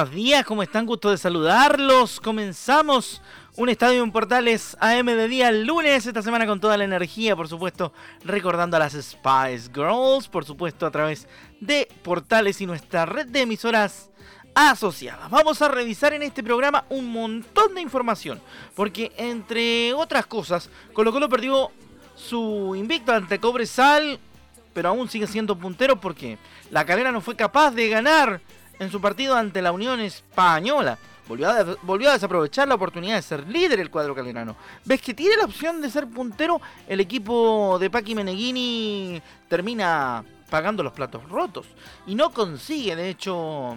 Buenos días, ¿cómo están? Gusto de saludarlos. Comenzamos un estadio en Portales AM de día lunes, esta semana con toda la energía, por supuesto, recordando a las Spice Girls, por supuesto, a través de Portales y nuestra red de emisoras asociadas. Vamos a revisar en este programa un montón de información, porque entre otras cosas, Colo Colo perdió su invicto ante Cobresal, pero aún sigue siendo puntero porque la calera no fue capaz de ganar en su partido ante la Unión Española. Volvió a, desaprovechar la oportunidad de ser líder el cuadro calerano. ¿Ves que tiene la opción de ser puntero? El equipo de Paqui Meneghini termina pagando los platos rotos y no consigue, de hecho,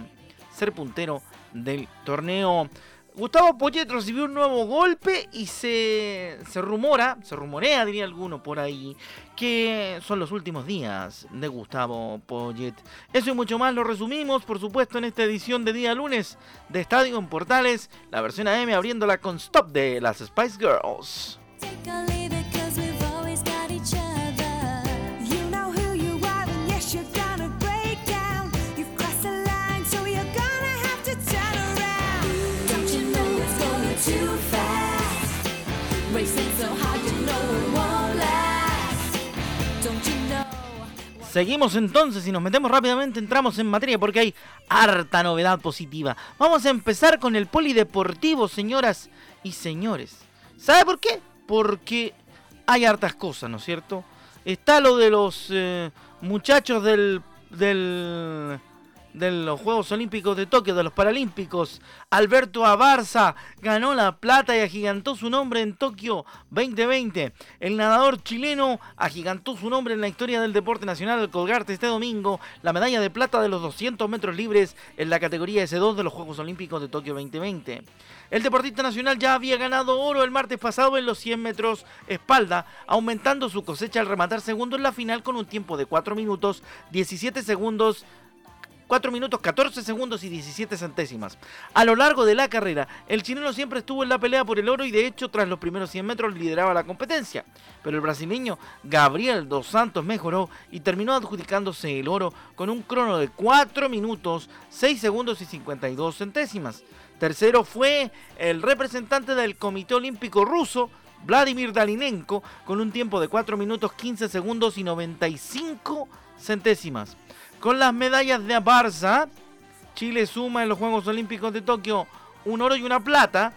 ser puntero del torneo Gustavo Poyet recibió un nuevo golpe y se, se rumora, se rumorea, diría alguno por ahí, que son los últimos días de Gustavo Poyet. Eso y mucho más lo resumimos, por supuesto, en esta edición de día lunes de Estadio en Portales, la versión AM abriéndola con stop de las Spice Girls. Seguimos entonces y nos metemos rápidamente, entramos en materia porque hay harta novedad positiva. Vamos a empezar con el polideportivo, señoras y señores. ¿Sabe por qué? Porque hay hartas cosas, ¿no es cierto? Está lo de los eh, muchachos del, del de los Juegos Olímpicos de Tokio, de los Paralímpicos. Alberto Abarza ganó la plata y agigantó su nombre en Tokio 2020. El nadador chileno agigantó su nombre en la historia del deporte nacional al colgarte este domingo la medalla de plata de los 200 metros libres en la categoría S2 de los Juegos Olímpicos de Tokio 2020. El deportista nacional ya había ganado oro el martes pasado en los 100 metros espalda, aumentando su cosecha al rematar segundo en la final con un tiempo de 4 minutos 17 segundos 4 minutos 14 segundos y 17 centésimas. A lo largo de la carrera, el chileno siempre estuvo en la pelea por el oro y de hecho tras los primeros 100 metros lideraba la competencia. Pero el brasileño Gabriel Dos Santos mejoró y terminó adjudicándose el oro con un crono de 4 minutos 6 segundos y 52 centésimas. Tercero fue el representante del Comité Olímpico Ruso, Vladimir Dalinenko, con un tiempo de 4 minutos 15 segundos y 95 centésimas. Con las medallas de Barça, Chile suma en los Juegos Olímpicos de Tokio un oro y una plata,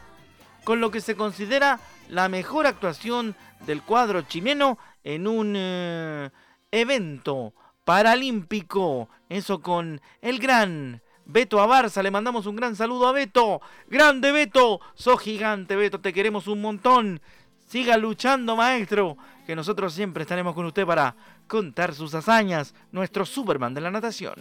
con lo que se considera la mejor actuación del cuadro chileno en un eh, evento paralímpico. Eso con el gran Beto Abarza. Le mandamos un gran saludo a Beto. Grande Beto. Sos gigante Beto. Te queremos un montón. Siga luchando maestro. Que nosotros siempre estaremos con usted para contar sus hazañas, nuestro Superman de la natación.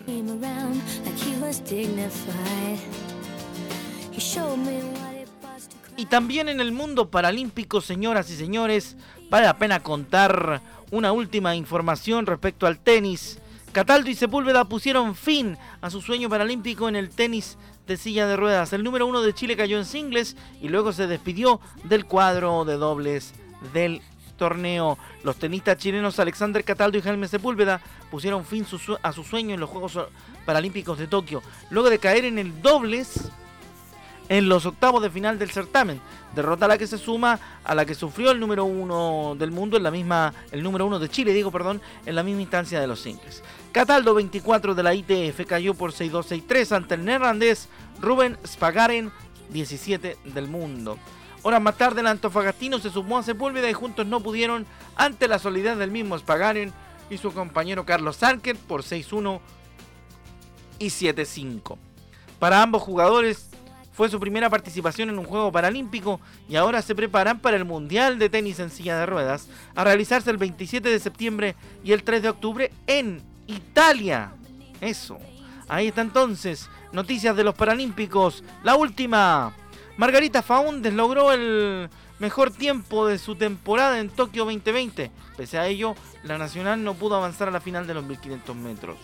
Y también en el mundo paralímpico, señoras y señores, vale la pena contar una última información respecto al tenis. Cataldo y Sepúlveda pusieron fin a su sueño paralímpico en el tenis de silla de ruedas. El número uno de Chile cayó en singles y luego se despidió del cuadro de dobles del torneo. Los tenistas chilenos Alexander Cataldo y Jaime Sepúlveda pusieron fin a su sueño en los Juegos Paralímpicos de Tokio, luego de caer en el dobles en los octavos de final del certamen. Derrota a la que se suma a la que sufrió el número uno del mundo en la misma, el número uno de Chile, digo, perdón, en la misma instancia de los singles. Cataldo 24 de la ITF cayó por 6-2-6-3 ante el neerlandés Ruben Spagaren 17 del mundo. Horas más tarde el antofagastino se sumó a Sepúlveda y juntos no pudieron ante la solidez del mismo Spagaren y su compañero Carlos Sarker por 6-1 y 7-5. Para ambos jugadores fue su primera participación en un juego paralímpico y ahora se preparan para el Mundial de Tenis en silla de ruedas a realizarse el 27 de septiembre y el 3 de octubre en Italia. Eso. Ahí está entonces. Noticias de los Paralímpicos. La última. Margarita Faúndez logró el mejor tiempo de su temporada en Tokio 2020. Pese a ello, la nacional no pudo avanzar a la final de los 1500 metros.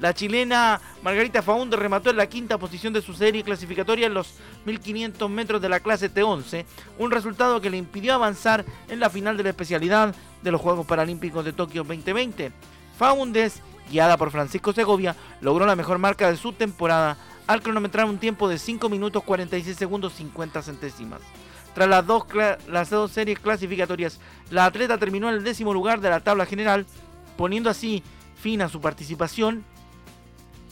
La chilena Margarita Faúndez remató en la quinta posición de su serie clasificatoria en los 1500 metros de la clase T11, un resultado que le impidió avanzar en la final de la especialidad de los Juegos Paralímpicos de Tokio 2020. Faúndez, guiada por Francisco Segovia, logró la mejor marca de su temporada al cronometrar un tiempo de 5 minutos 46 segundos 50 centésimas. Tras las dos, las dos series clasificatorias, la atleta terminó en el décimo lugar de la tabla general, poniendo así fin a su participación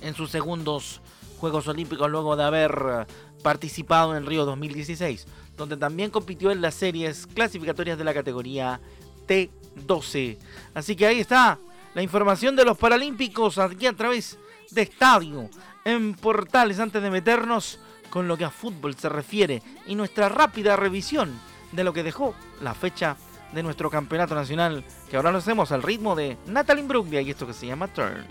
en sus segundos Juegos Olímpicos luego de haber participado en Río 2016, donde también compitió en las series clasificatorias de la categoría T12. Así que ahí está la información de los Paralímpicos aquí a través de Estadio en Portales antes de meternos con lo que a fútbol se refiere y nuestra rápida revisión de lo que dejó la fecha de nuestro campeonato nacional, que ahora lo hacemos al ritmo de Natalie Bruglia y esto que se llama Turn.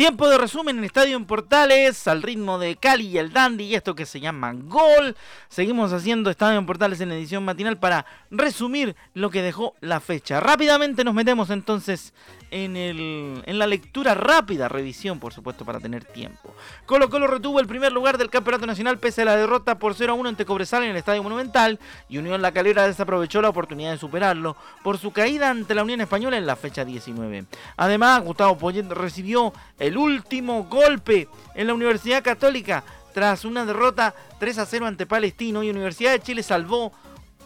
Tiempo de resumen en Estadio en Portales, al ritmo de Cali y el Dandy y esto que se llama Gol. Seguimos haciendo Estadio en Portales en edición matinal para resumir lo que dejó la fecha. Rápidamente nos metemos entonces en, el, en la lectura rápida, revisión por supuesto para tener tiempo. Colo Colo retuvo el primer lugar del Campeonato Nacional pese a la derrota por 0 a 1 ante Cobresal en el Estadio Monumental y Unión La Calera desaprovechó la oportunidad de superarlo por su caída ante la Unión Española en la fecha 19. Además, Gustavo Poyet recibió el último golpe en la Universidad Católica tras una derrota 3 a 0 ante Palestino y Universidad de Chile salvó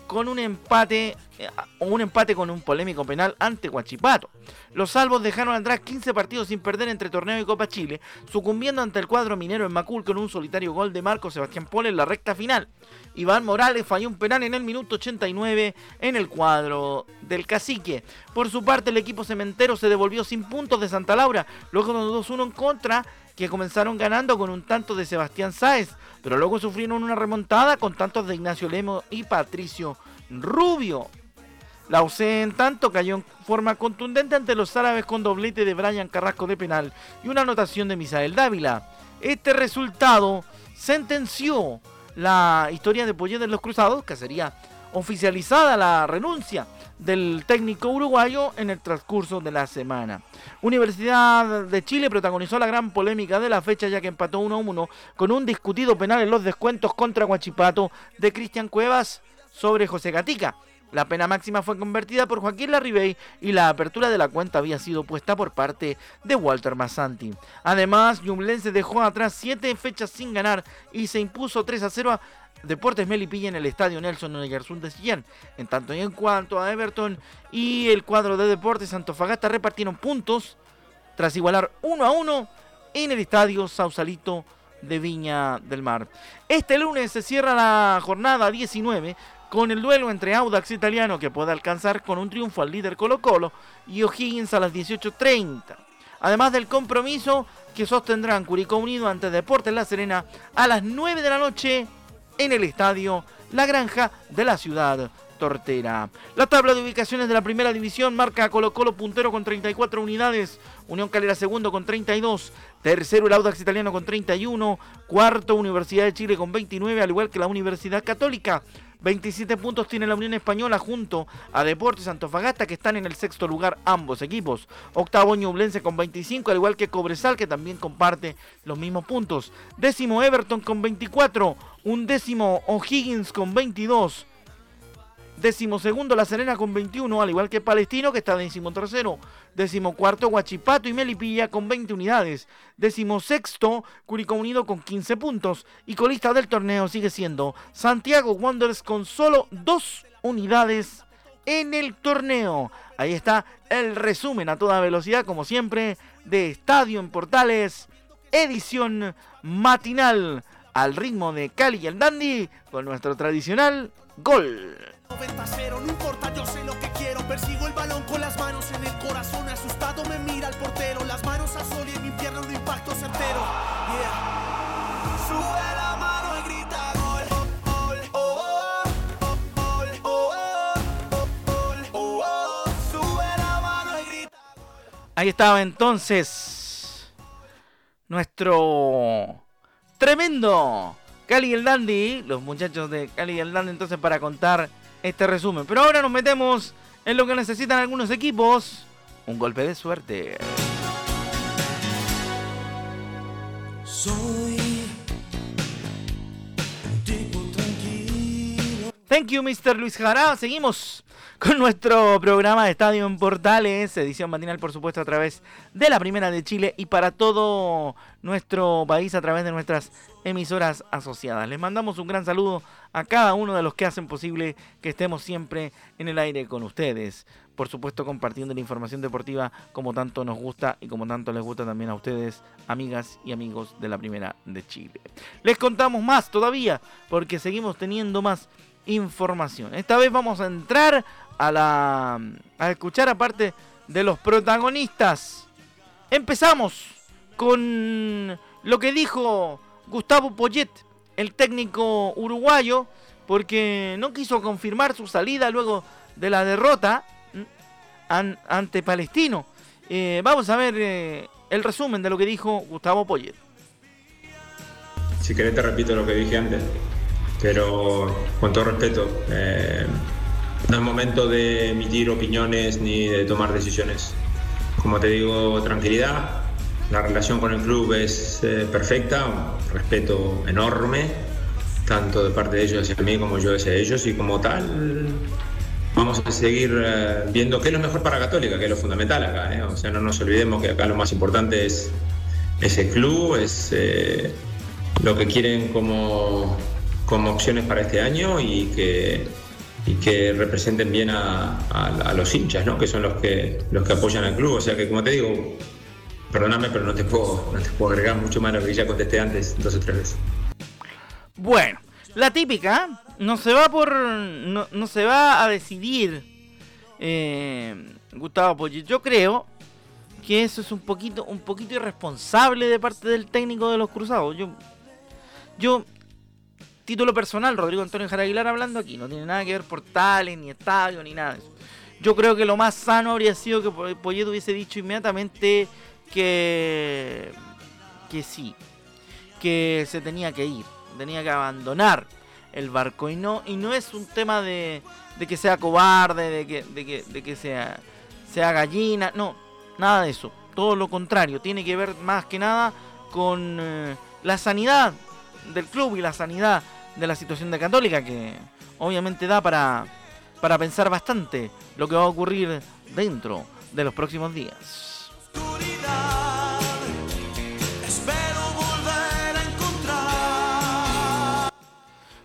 con un empate eh, un empate con un polémico penal ante Huachipato. Los salvos dejaron atrás 15 partidos sin perder entre torneo y Copa Chile, sucumbiendo ante el cuadro minero en Macul con un solitario gol de Marco Sebastián Pole en la recta final. Iván Morales falló un penal en el minuto 89 en el cuadro del cacique. Por su parte, el equipo cementero se devolvió sin puntos de Santa Laura, luego de 2-1 en contra, que comenzaron ganando con un tanto de Sebastián Sáez pero luego sufrieron una remontada con tantos de Ignacio Lemo y Patricio Rubio. La UC en tanto cayó en forma contundente ante los árabes con doblete de Brian Carrasco de penal y una anotación de Misael Dávila. Este resultado sentenció la historia de Poyet de los Cruzados, que sería oficializada la renuncia del técnico uruguayo en el transcurso de la semana. Universidad de Chile protagonizó la gran polémica de la fecha ya que empató 1-1 con un discutido penal en los descuentos contra Guachipato de Cristian Cuevas sobre José Gatica. La pena máxima fue convertida por Joaquín Larribey y la apertura de la cuenta había sido puesta por parte de Walter Massanti. Además, Yumlense dejó atrás 7 fechas sin ganar y se impuso 3 a 0 a Deportes Melipilla en el estadio Nelson Oyarzún de Sillán. En tanto y en cuanto a Everton y el cuadro de Deportes Antofagasta repartieron puntos tras igualar 1 a 1 en el estadio Sausalito de Viña del Mar. Este lunes se cierra la jornada 19 con el duelo entre Audax Italiano que puede alcanzar con un triunfo al líder Colo Colo y O'Higgins a las 18.30. Además del compromiso que sostendrán Curicó Unido ante Deportes La Serena a las 9 de la noche en el estadio La Granja de la ciudad Tortera. La tabla de ubicaciones de la primera división marca a Colo Colo puntero con 34 unidades, Unión Calera segundo con 32, tercero el Audax Italiano con 31, cuarto Universidad de Chile con 29, al igual que la Universidad Católica. 27 puntos tiene la Unión Española junto a Deportes Antofagasta que están en el sexto lugar ambos equipos. Octavo Ñublense con 25 al igual que Cobresal que también comparte los mismos puntos. Décimo Everton con 24. Un décimo O'Higgins con 22. Décimo segundo La Serena con 21, al igual que Palestino que está décimo tercero. Décimo cuarto Guachipato y Melipilla con 20 unidades. Décimo sexto Curicó Unido con 15 puntos. Y colista del torneo sigue siendo Santiago Wanderers con solo 2 unidades en el torneo. Ahí está el resumen a toda velocidad, como siempre, de Estadio en Portales, edición matinal al ritmo de Cali y el Dandy con nuestro tradicional gol. 90 0, no importa, yo sé lo que quiero. Persigo el balón con las manos en el corazón. Asustado me mira el portero. Las manos a sol y en mi pierna un impacto certero. Yeah. Sube la mano y grita gol. Ahí estaba entonces nuestro tremendo Cali y el Dandy, los muchachos de Cali y el Dandy entonces para contar este resumen. Pero ahora nos metemos en lo que necesitan algunos equipos, un golpe de suerte. Soy un tipo tranquilo. Thank you, Mr. Luis Jara. Seguimos con nuestro programa de Estadio en Portales, edición matinal, por supuesto, a través de la Primera de Chile y para todo nuestro país a través de nuestras emisoras asociadas. Les mandamos un gran saludo a cada uno de los que hacen posible que estemos siempre en el aire con ustedes. Por supuesto, compartiendo la información deportiva como tanto nos gusta y como tanto les gusta también a ustedes, amigas y amigos de la Primera de Chile. Les contamos más todavía porque seguimos teniendo más información. Esta vez vamos a entrar a la a escuchar aparte de los protagonistas. Empezamos con lo que dijo Gustavo Poyet, el técnico uruguayo, porque no quiso confirmar su salida luego de la derrota an, ante Palestino. Eh, vamos a ver eh, el resumen de lo que dijo Gustavo Poyet. Si querés te repito lo que dije antes, pero con todo respeto, eh, no es momento de emitir opiniones ni de tomar decisiones. Como te digo, tranquilidad, la relación con el club es eh, perfecta, respeto enorme, tanto de parte de ellos hacia mí como yo hacia ellos, y como tal vamos a seguir eh, viendo qué es lo mejor para Católica, que es lo fundamental acá. ¿eh? O sea, no nos olvidemos que acá lo más importante es, es el club, es lo que quieren como, como opciones para este año y que, y que representen bien a, a- los hinchas, ¿no? que son los que, los que apoyan al club. O sea que, como te digo, perdóname, pero no te puedo, no te puedo agregar mucho más a lo que ya contesté antes dos o tres veces. Bueno, la típica, no se va por. No, no se va a decidir eh, Gustavo Poyet. Yo creo que eso es un poquito, un poquito irresponsable de parte del técnico de los cruzados. Yo. Yo. Título personal, Rodrigo Antonio Jara Aguilar hablando aquí. No tiene nada que ver portales, ni estadio, ni nada de eso. Yo creo que lo más sano habría sido que Po- Poyet hubiese dicho inmediatamente que. que sí. Que se tenía que ir. Tenía que abandonar el barco. Y no, y no es un tema de, de que sea cobarde, de que, de que, de que sea, sea gallina. No, nada de eso. Todo lo contrario. Tiene que ver más que nada con eh, la sanidad del club y la sanidad de la situación de Católica, que obviamente da para, para pensar bastante lo que va a ocurrir dentro de los próximos días.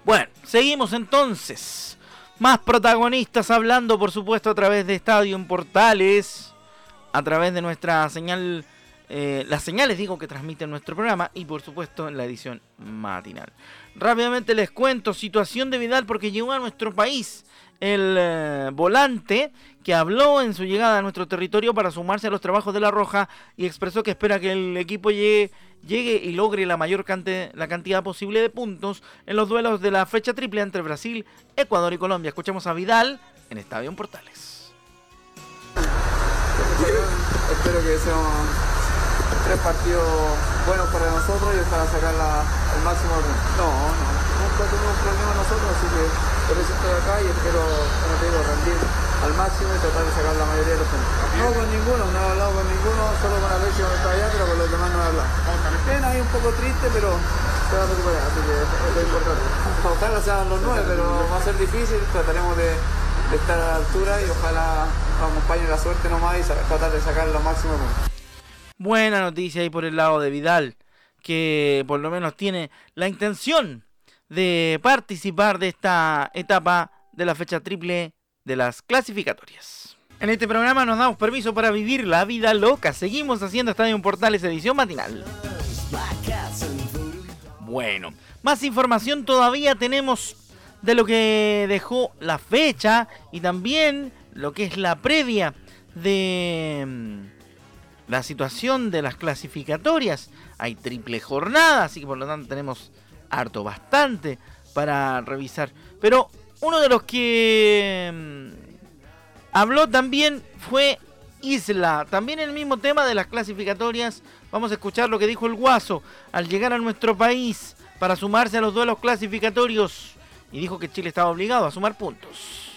Bueno, seguimos entonces. Más protagonistas hablando, por supuesto, a través de Estadio en Portales, a través de nuestra señal, eh, las señales, digo, que transmiten nuestro programa y, por supuesto, en la edición matinal. Rápidamente les cuento situación de Vidal porque llegó a nuestro país el eh, volante que habló en su llegada a nuestro territorio para sumarse a los trabajos de La Roja y expresó que espera que el equipo llegue, y logre la mayor la cantidad posible de puntos en los duelos de la fecha triple entre Brasil, Ecuador y Colombia. Escuchamos a Vidal en Estadio Portales. Espero que sean tres partidos buenos para nosotros y ojalá sacar la- el máximo. No, no, nunca tuvimos problema nosotros, así que por eso estoy acá y espero, como te digo, rendir al máximo y tratar de sacar la mayoría de los puntos. No con ninguno, no he hablado con ninguno, solo con Alexis cuando está allá, pero con los demás no he hablado. Bien, ahí un poco triste, pero se va a recuperar, así que es lo importante. Ojalá sean los nueve, pero va a ser difícil, trataremos de, de estar a la altura y ojalá nos acompañe la suerte nomás y tratar de sacar lo máximo de puntos. Buena noticia ahí por el lado de Vidal, que por lo menos tiene la intención de participar de esta etapa de la fecha triple de las clasificatorias. En este programa nos damos permiso para vivir la vida loca. Seguimos haciendo Estadio Portales edición matinal. Bueno, más información todavía tenemos de lo que dejó la fecha y también lo que es la previa de mm, la situación de las clasificatorias. Hay triple jornada, así que por lo tanto tenemos harto bastante para revisar. Pero uno de los que mm, habló también fue Isla. También el mismo tema de las clasificatorias. Vamos a escuchar lo que dijo el Guaso al llegar a nuestro país para sumarse a los duelos clasificatorios. Y dijo que Chile estaba obligado a sumar puntos.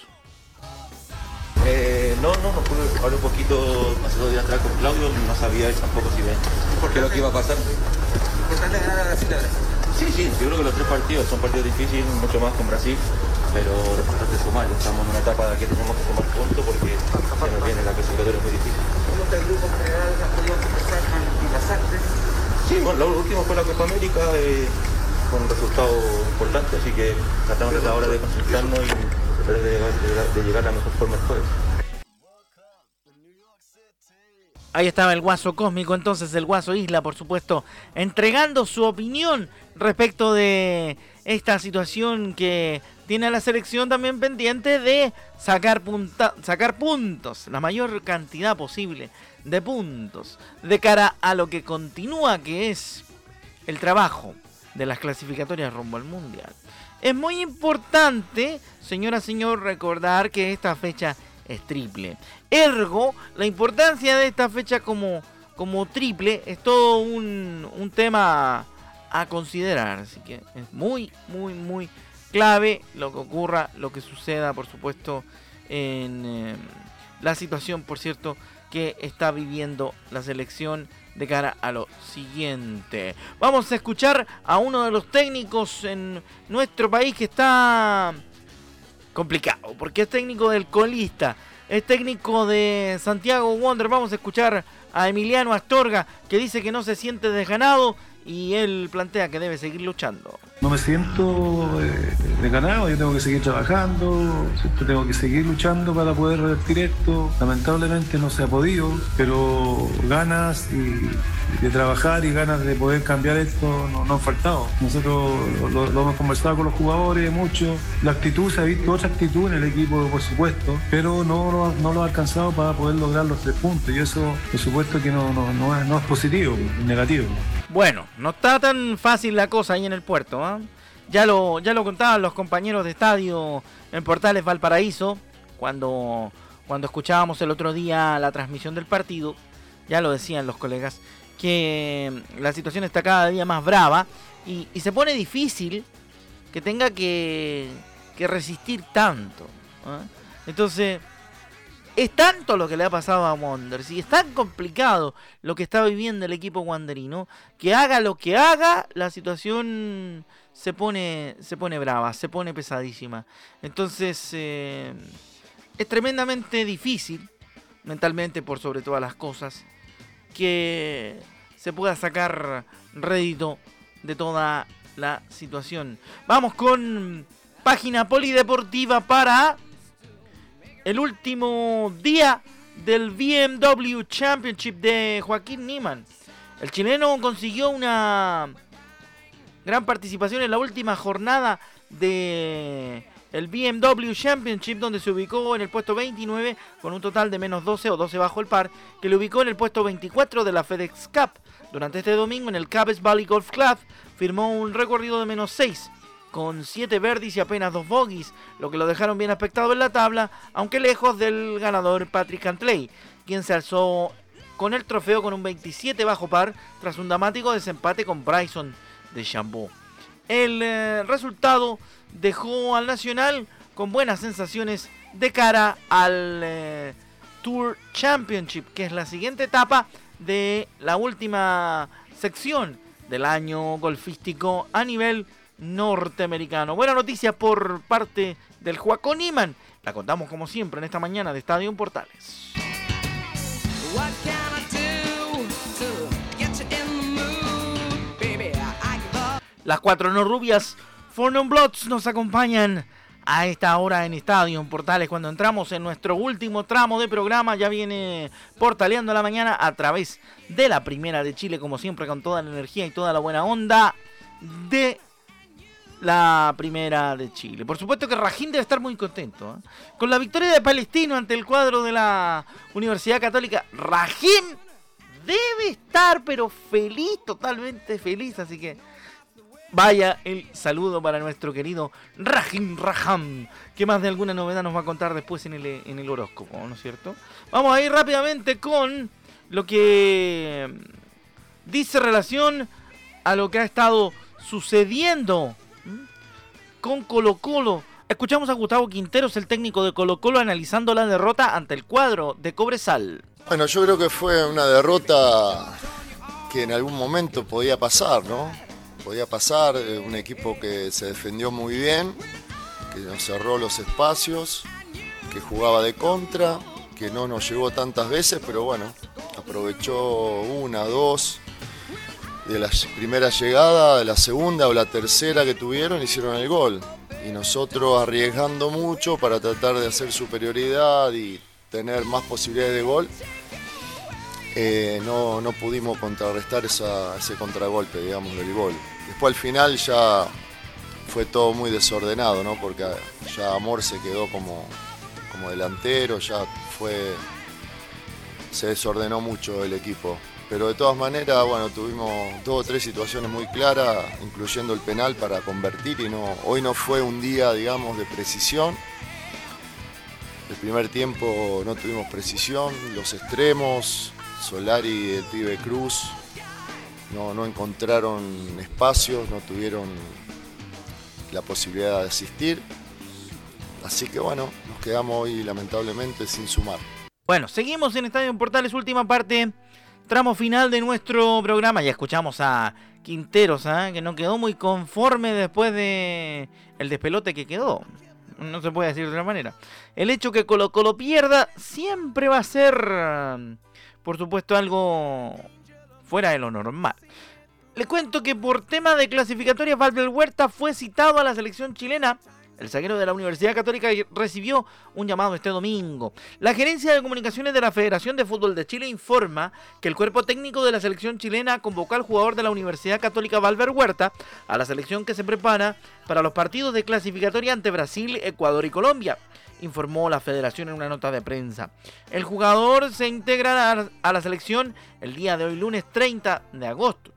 No, no, no pude hablar un poquito hace dos días atrás con Claudio, no sabía él tampoco si ven por qué lo que iba a pasar. Importante ganar a Brasil ahora. Sí, sí, yo creo que los tres partidos son partidos difíciles, mucho más con Brasil, pero lo importante es sumar, estamos en una etapa que tenemos que sumar puntos porque se nos viene la clasificatoria muy difícil. ¿Cómo está el grupo en general? ¿Han podido conversar y pasarte? Sí, bueno, lo último fue la Copa América, eh, con un resultado importante, así que tratamos ahora de concentrarnos y tratar de, de- de llegar a la mejor forma el jueves. Ahí estaba el Guaso Cósmico, entonces el Guaso Isla, por supuesto, entregando su opinión respecto de esta situación que tiene la selección también pendiente de sacar puntos, la mayor cantidad posible de puntos, de cara a lo que continúa, que es el trabajo de las clasificatorias rumbo al Mundial. Es muy importante, señora, señor, recordar que esta fecha es triple. Ergo, la importancia de esta fecha como, como triple es todo un, un tema a considerar. Así que es muy, muy, muy clave lo que ocurra, lo que suceda, por supuesto, en eh, la situación, por cierto, que está viviendo la selección de cara a lo siguiente. Vamos a escuchar a uno de los técnicos en nuestro país que está complicado, porque es técnico del colista, es técnico de Santiago Wonder. Vamos a escuchar a Emiliano Astorga, que dice que no se siente desganado y él plantea que debe seguir luchando. No me siento eh, desganado, yo tengo que seguir trabajando, tengo que seguir luchando para poder revertir esto. Lamentablemente no se ha podido, pero ganas de trabajar y ganas de poder cambiar esto no, han faltado. Nosotros lo, hemos conversado con los jugadores mucho. La actitud, se ha visto otra actitud en el equipo, por supuesto, pero no, lo- ha alcanzado para poder lograr los tres puntos y eso, por supuesto, que no es positivo, es negativo. Bueno, no está tan fácil la cosa ahí en el puerto. ¿ah? Ya, lo, ya lo contaban los compañeros de estadio en Portales Valparaíso cuando, cuando escuchábamos el otro día la transmisión del partido. Ya lo decían los colegas que la situación está cada día más brava y, y se pone difícil que tenga que, que resistir tanto. ¿ah? Entonces, es tanto lo que le ha pasado a Wonders y es tan complicado lo que está viviendo el equipo wanderino que haga lo que haga, la situación se pone, se pone brava, se pone pesadísima. Entonces, eh, es tremendamente difícil, mentalmente por sobre todas las cosas, que se pueda sacar rédito de toda la situación. Vamos con página polideportiva para el último día del BMW Championship de Joaquín Niman. El chileno consiguió una gran participación en la última jornada de el BMW Championship donde se ubicó en el puesto 29 con un total de menos 12 o 12 bajo el par que le ubicó en el puesto 24 de la FedEx Cup. Durante este domingo en el Cabes Valley Golf Club firmó un recorrido de menos 6 con 7 verdes y apenas 2 bogies, lo que lo dejaron bien aspectado en la tabla, aunque lejos del ganador Patrick Cantley, quien se alzó con el trofeo con un 27 bajo par tras un dramático desempate con Bryson de Chambó. El eh, resultado dejó al Nacional con buenas sensaciones de cara al eh, Tour Championship, que es la siguiente etapa de la última sección del año golfístico a nivel norteamericano. Buena noticia por parte del Joaquín Iman. La contamos como siempre en esta mañana de Estadio Portales. Las cuatro no rubias Fornum Bloods nos acompañan a esta hora en Estadio Portales cuando entramos en nuestro último tramo de programa. Ya viene portaleando la mañana a través de la primera de Chile, como siempre, con toda la energía y toda la buena onda. de la primera de Chile. Por supuesto que Rajín debe estar muy contento. ¿eh? Con la victoria de Palestino ante el cuadro de la Universidad Católica, Rajín debe estar, pero feliz, totalmente feliz. Así que vaya el saludo para nuestro querido Rahim Raham, que más de alguna novedad nos va a contar después en el, en el horóscopo, ¿no es cierto? Vamos a ir rápidamente con lo que dice relación a lo que ha estado sucediendo con Colo Colo. Escuchamos a Gustavo Quinteros, el técnico de Colo Colo, analizando la derrota ante el cuadro de Cobresal. Bueno, yo creo que fue una derrota que en algún momento podía pasar, ¿no? Podía pasar, eh, un equipo que se defendió muy bien, que nos cerró los espacios, que jugaba de contra, que no nos llegó tantas veces, pero bueno, aprovechó una, dos, de la primera llegada, de la segunda o la tercera que tuvieron, hicieron el gol. Y nosotros arriesgando mucho para tratar de hacer superioridad y tener más posibilidades de gol, eh, no, no, pudimos contrarrestar ese contragolpe, digamos, del gol. Después al final ya fue todo muy desordenado, ¿no? Porque ya Amor se quedó como, como delantero, ya fue. se desordenó mucho el equipo. Pero de todas maneras, bueno, tuvimos dos o tres situaciones muy claras, incluyendo el penal para convertir y no, hoy no fue un día, digamos, de precisión. El primer tiempo no tuvimos precisión, los extremos, Solari y el pibe Cruz no, no encontraron espacios, no tuvieron la posibilidad de asistir. Así que bueno, nos quedamos hoy lamentablemente sin sumar. Bueno, seguimos en Estadio Portales, última parte tramo final de nuestro programa. Ya escuchamos a Quinteros, ¿ah? que no quedó muy conforme después de el despelote que quedó. No se puede decir de otra manera. El hecho que Colo Colo pierda siempre va a ser, por supuesto, algo fuera de lo normal. Le cuento que por tema de clasificatoria, Valver Huerta fue citado a la selección chilena el zaguero de la Universidad Católica recibió un llamado este domingo. La gerencia de comunicaciones de la Federación de Fútbol de Chile informa que el cuerpo técnico de la selección chilena convocó al jugador de la Universidad Católica Valver Huerta a la selección que se prepara para los partidos de clasificatoria ante Brasil, Ecuador y Colombia informó la federación en una nota de prensa. El jugador se integrará a la selección el día de hoy, lunes 30 de agosto.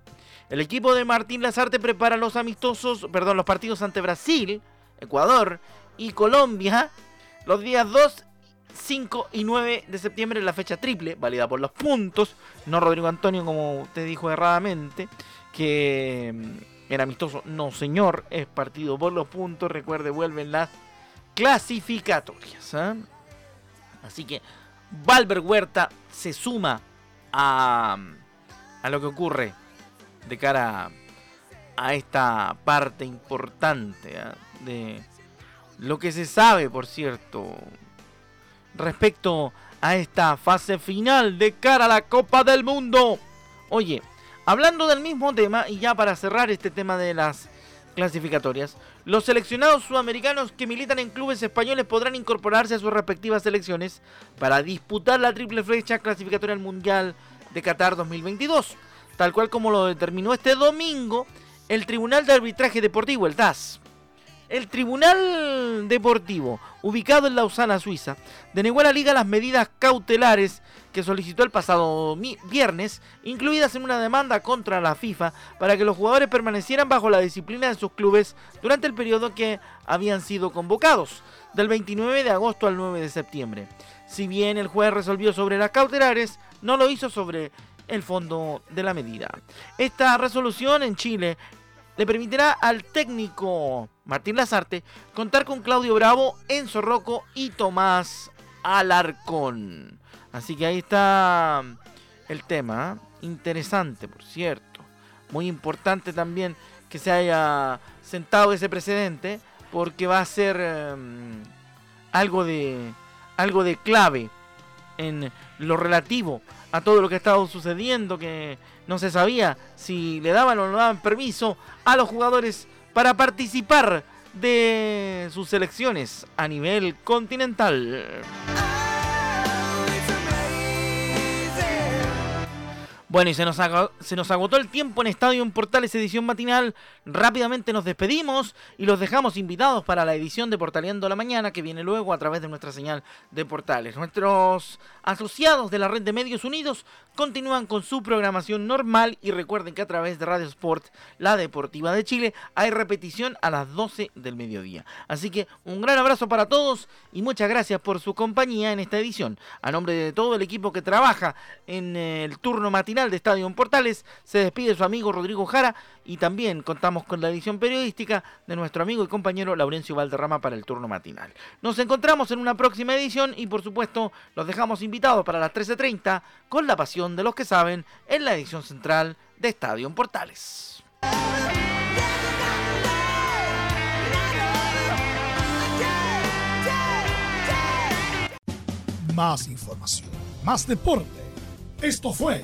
El equipo de Martín Lazarte prepara los amistosos, perdón, los partidos ante Brasil, Ecuador y Colombia los días 2, 5 y 9 de septiembre en la fecha triple, válida por los puntos, no Rodrigo Antonio como usted dijo erradamente, que mm, era amistoso, no señor, es partido por los puntos, recuerde, vuelven las clasificatorias. ¿ah? Así que Valver Huerta se suma a, a lo que ocurre de cara a esta parte importante ¿ah? De lo que se sabe, por cierto, respecto a esta fase final de cara a la Copa del Mundo. Oye, hablando del mismo tema y ya para cerrar este tema de las clasificatorias, los seleccionados sudamericanos que militan en clubes españoles podrán incorporarse a sus respectivas selecciones para disputar la triple flecha clasificatoria al Mundial de Qatar 2022, tal cual como lo determinó este domingo el Tribunal de Arbitraje Deportivo, el TAS. El Tribunal Deportivo, ubicado en Lausana, Suiza, denegó a la liga las medidas cautelares que solicitó el pasado viernes, incluidas en una demanda contra la FIFA para que los jugadores permanecieran bajo la disciplina de sus clubes durante el periodo que habían sido convocados, del 29 de agosto al 9 de septiembre. Si bien el juez resolvió sobre las cautelares, no lo hizo sobre el fondo de la medida. Esta resolución en Chile le permitirá al técnico Martín Lazarte contar con Claudio Bravo, Enzo Rocco y Tomás Alarcón. Así que ahí está el tema. ¿eh? Interesante, por cierto. Muy importante también que se haya sentado ese precedente porque va a ser em, algo de algo de clave en lo relativo a todo lo que ha estado sucediendo, que no se sabía si le daban o no daban permiso a los jugadores para participar de sus selecciones a nivel continental. Bueno, y se nos, se nos agotó el tiempo en Estadio en Portales edición matinal. Rápidamente nos despedimos y los dejamos invitados para la edición de Portaleando la Mañana que viene luego a través de nuestra señal de portales. Nuestros asociados de la red de Medios Unidos continúan con su programación normal y recuerden que a través de Radio Sport, la deportiva de Chile, hay repetición a las 12 del mediodía. Así que un gran abrazo para todos y muchas gracias por su compañía en esta edición. A nombre de todo el equipo que trabaja en el turno matinal de Estadio Portales. Se despide su amigo Rodrigo Jara y también contamos con la edición periodística de nuestro amigo y compañero Laurencio Valderrama para el turno matinal. Nos encontramos en una próxima edición y por supuesto los dejamos invitados para las 13.30 con la pasión de los que saben en la edición central de Estadio Portales. Más información, más deporte. Esto fue